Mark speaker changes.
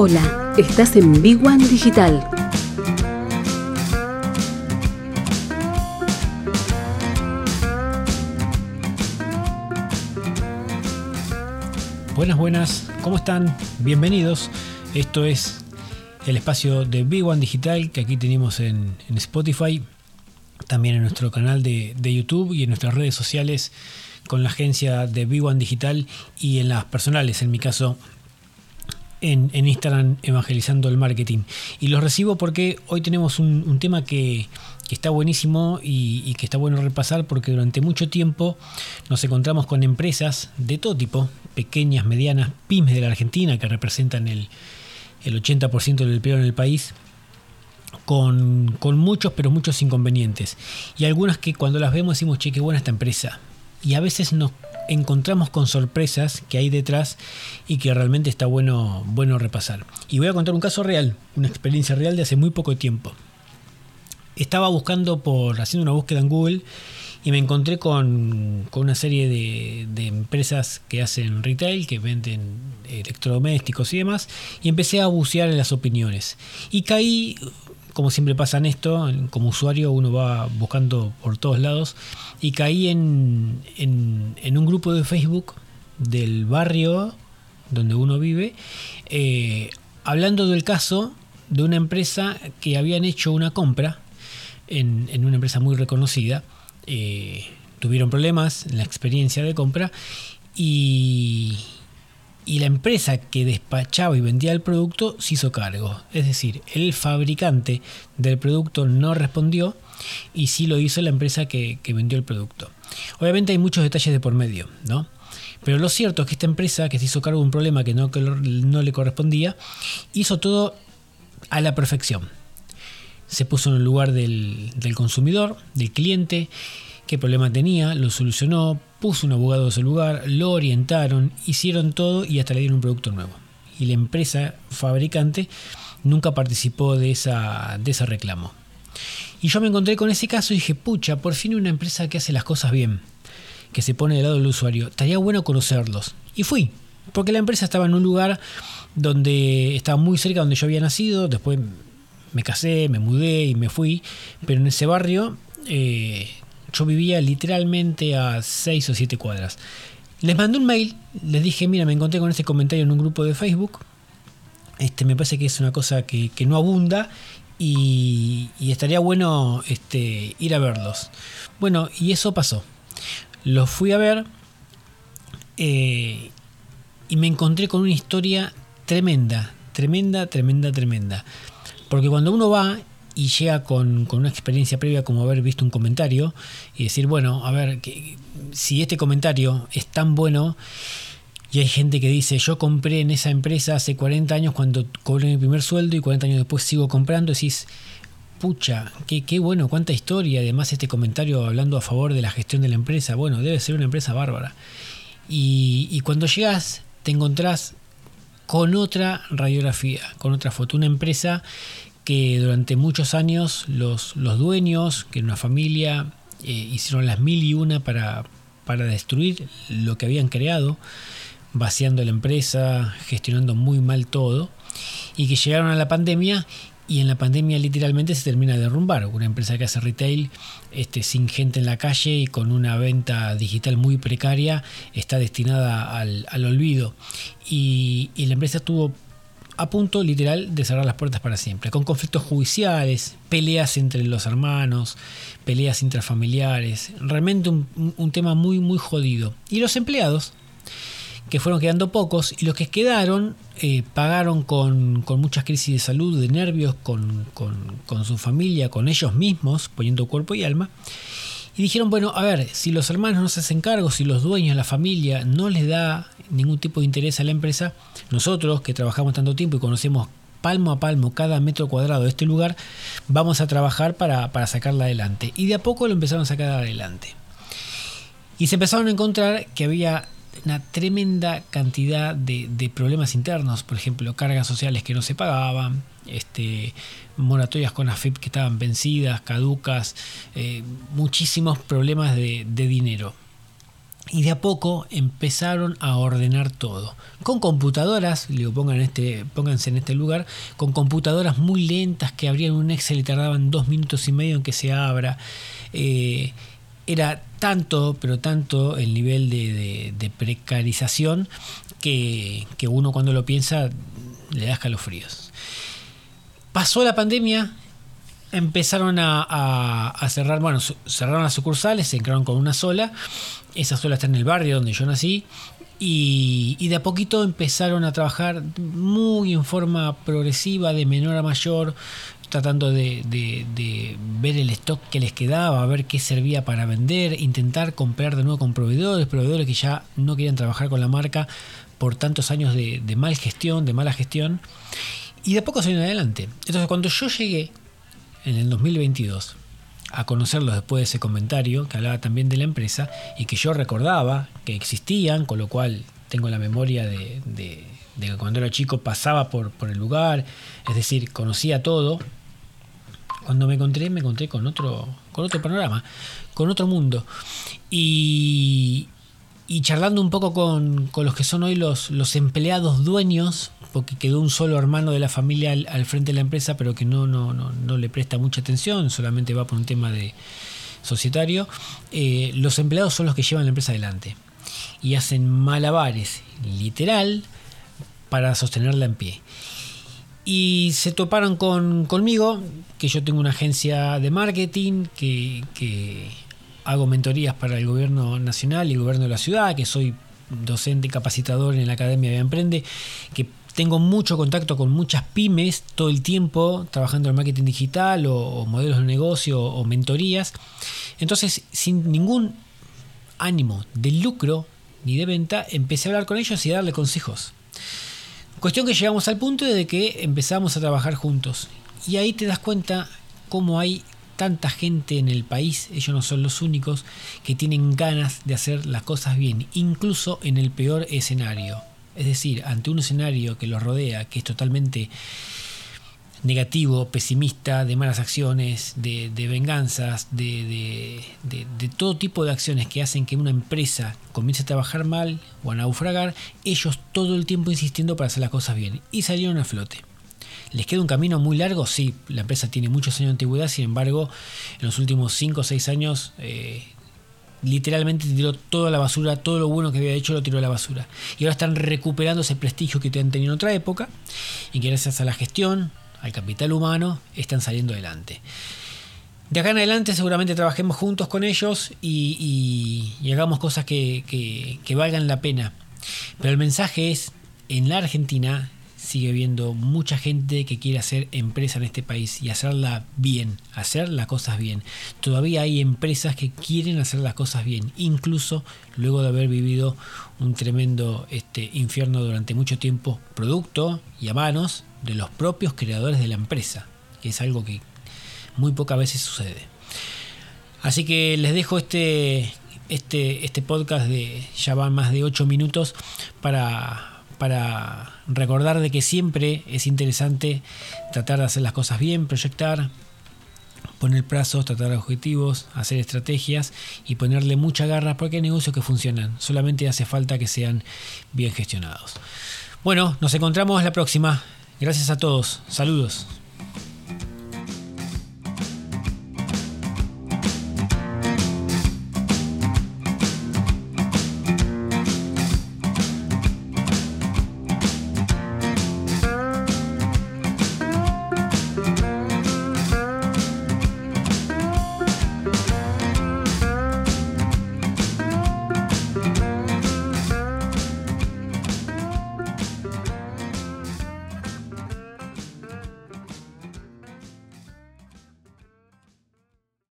Speaker 1: Hola, estás en Big One Digital.
Speaker 2: Buenas, buenas, ¿cómo están? Bienvenidos. Esto es el espacio de Big One Digital que aquí tenemos en, Spotify, también en nuestro canal de, de, YouTube y en nuestras redes sociales con la agencia de Big One Digital y en las personales, en mi caso en, Instagram evangelizando el marketing. Y los recibo porque hoy tenemos un, tema que, está buenísimo y, y, que está bueno repasar porque durante mucho tiempo nos encontramos con empresas de todo tipo, pequeñas, medianas, pymes de la Argentina que representan el, el 80% del empleo en el país. Con, con, muchos, pero muchos inconvenientes. Y algunas que cuando las vemos decimos, che, qué buena esta empresa. Y a veces nos encontramos con sorpresas que hay detrás y que realmente está bueno, bueno repasar. Y voy a contar un caso real, una experiencia real de hace muy poco tiempo. Estaba buscando por, haciendo una búsqueda en Google y me encontré con, con una serie de, de, empresas que hacen retail, que venden electrodomésticos y demás, y empecé a bucear en las opiniones. Y caí, como siempre pasa en esto, como usuario uno va buscando por todos lados, y caí en, en, un grupo de Facebook del barrio donde uno vive, eh, hablando del caso de una empresa que habían hecho una compra en, en una empresa muy reconocida, eh, tuvieron problemas en la experiencia de compra y, y, la empresa que despachaba y vendía el producto se hizo cargo. Es decir, el fabricante del producto no respondió y sí lo hizo la empresa que, vendió el producto. Obviamente hay muchos detalles de por medio, ¿no? Pero lo cierto es que esta empresa que se hizo cargo de un problema que no, le correspondía, hizo todo a la perfección se puso en el lugar del, consumidor, del cliente, qué problema tenía, lo solucionó, puso un abogado en su lugar, lo orientaron, hicieron todo y hasta le dieron un producto nuevo. Y la empresa fabricante nunca participó de, esa, de ese reclamo. Y yo me encontré con ese caso y dije, pucha, por fin una empresa que hace las cosas bien, que se pone del lado del usuario, estaría bueno conocerlos. Y fui, porque la empresa estaba en un lugar donde estaba muy cerca donde yo había nacido, después me casé, me mudé y me fui, pero en ese barrio eh, yo vivía literalmente a 6 o 7 cuadras. Les mandé un mail, les dije, mira, me encontré con este comentario en un grupo de Facebook, este, me parece que es una cosa que, que no abunda y, estaría bueno este, ir a verlos. Bueno, y eso pasó. Los fui a ver eh, y me encontré con una historia tremenda, tremenda, tremenda, tremenda. Porque cuando uno va y llega con, con, una experiencia previa como haber visto un comentario y decir, bueno, a ver, que, si este comentario es tan bueno y hay gente que dice, yo compré en esa empresa hace 40 años cuando cobré mi primer sueldo y 40 años después sigo comprando, decís, pucha, qué, qué bueno, cuánta historia, además este comentario hablando a favor de la gestión de la empresa, bueno, debe ser una empresa bárbara. Y, y cuando llegas te encontrás con otra radiografía, con otra foto, una empresa que durante muchos años los, los dueños, que en una familia eh, hicieron las mil y una para, para destruir lo que habían creado, vaciando la empresa, gestionando muy mal todo, y que llegaron a la pandemia y en la pandemia literalmente se termina de derrumbar. Una empresa que hace retail este, sin gente en la calle y con una venta digital muy precaria está destinada al, al olvido. Y, y la empresa estuvo a punto literal de cerrar las puertas para siempre, con conflictos judiciales, peleas entre los hermanos, peleas intrafamiliares, realmente un, tema muy muy jodido. Y los empleados, que fueron quedando pocos, y los que quedaron eh, pagaron con, con, muchas crisis de salud, de nervios, con, con, con su familia, con ellos mismos, poniendo cuerpo y alma. Y dijeron, bueno, a ver, si los hermanos no se hacen cargo, si los dueños, la familia, no les da ningún tipo de interés a la empresa, nosotros que trabajamos tanto tiempo y conocemos palmo a palmo cada metro cuadrado de este lugar, vamos a trabajar para, para sacarla adelante. Y de a poco lo empezaron a sacar adelante. Y se empezaron a encontrar que había una tremenda cantidad de, de, problemas internos, por ejemplo, cargas sociales que no se pagaban, este, moratorias con AFIP que estaban vencidas, caducas, eh, muchísimos problemas de, de, dinero. y de a poco empezaron a ordenar todo. Con computadoras, digo, pongan este, pónganse en este lugar, con computadoras muy lentas que abrían un Excel y tardaban dos minutos y medio en que se abra. Eh, era tanto, pero tanto el nivel de, precarización que, uno cuando lo piensa le da escalofríos. Pasó la pandemia, empezaron a, cerrar, bueno, cerraron las sucursales, se entraron con una sola esa sola está en el barrio donde yo nací. Y, de a poquito empezaron a trabajar muy en forma progresiva, de menor a mayor, tratando de, ver el stock que les quedaba, ver qué servía para vender, intentar comprar de nuevo con proveedores, proveedores que ya no querían trabajar con la marca por tantos años de, de mal gestión, de mala gestión. Y de poco se adelante. Entonces cuando yo llegué en el 2022, a conocerlos después de ese comentario que hablaba también de la empresa y que yo recordaba que existían, con lo cual tengo la memoria de, que cuando era chico pasaba por, por, el lugar, es decir, conocía todo. Cuando me encontré, me encontré con otro, con otro panorama, con otro mundo. Y, charlando un poco con, con, los que son hoy los, los empleados dueños porque quedó un solo hermano de la familia al, frente de la empresa, pero que no, no, no, le presta mucha atención, solamente va por un tema de societario. Eh, los empleados son los que llevan la empresa adelante y hacen malabares, literal, para sostenerla en pie. Y se toparon con, conmigo, que yo tengo una agencia de marketing, que, que hago mentorías para el gobierno nacional y el gobierno de la ciudad, que soy docente capacitador en la Academia de Emprende, que tengo mucho contacto con muchas pymes todo el tiempo, trabajando en marketing digital o, modelos de negocio o, mentorías. Entonces, sin ningún ánimo de lucro ni de venta, empecé a hablar con ellos y a darle consejos. Cuestión que llegamos al punto de que empezamos a trabajar juntos. Y ahí te das cuenta cómo hay tanta gente en el país, ellos no son los únicos, que tienen ganas de hacer las cosas bien, incluso en el peor escenario. Es decir, ante un escenario que los rodea, que es totalmente negativo, pesimista, de malas acciones, de, venganzas, de, todo tipo de acciones que hacen que una empresa comience a trabajar mal o a naufragar, ellos todo el tiempo insistiendo para hacer las cosas bien. Y salieron a flote. ¿Les queda un camino muy largo? Sí, la empresa tiene muchos años de antigüedad, sin embargo, en los últimos 5 o 6 años eh, literalmente tiró toda la basura, todo lo bueno que había hecho lo tiró a la basura. Y ahora están recuperando ese prestigio que han tenido en otra época y gracias a la gestión, al capital humano, están saliendo adelante. De acá en adelante seguramente trabajemos juntos con ellos y, hagamos cosas que valgan la pena. Pero el mensaje es, en la Argentina sigue habiendo mucha gente que quiere hacer empresa en este país y hacerla bien, hacer las cosas bien. Todavía hay empresas que quieren hacer las cosas bien, incluso luego de haber vivido un tremendo este, infierno durante mucho tiempo, producto y a manos de los propios creadores de la empresa, que es algo que muy pocas veces sucede. Así que les dejo este, este, este podcast de ya van más de 8 minutos para para recordar de que siempre es interesante tratar de hacer las cosas bien, proyectar, poner plazos, tratar objetivos, hacer estrategias y ponerle mucha garra porque hay negocios que funcionan, solamente hace falta que sean bien gestionados. Bueno, nos encontramos la próxima. Gracias a todos. Saludos.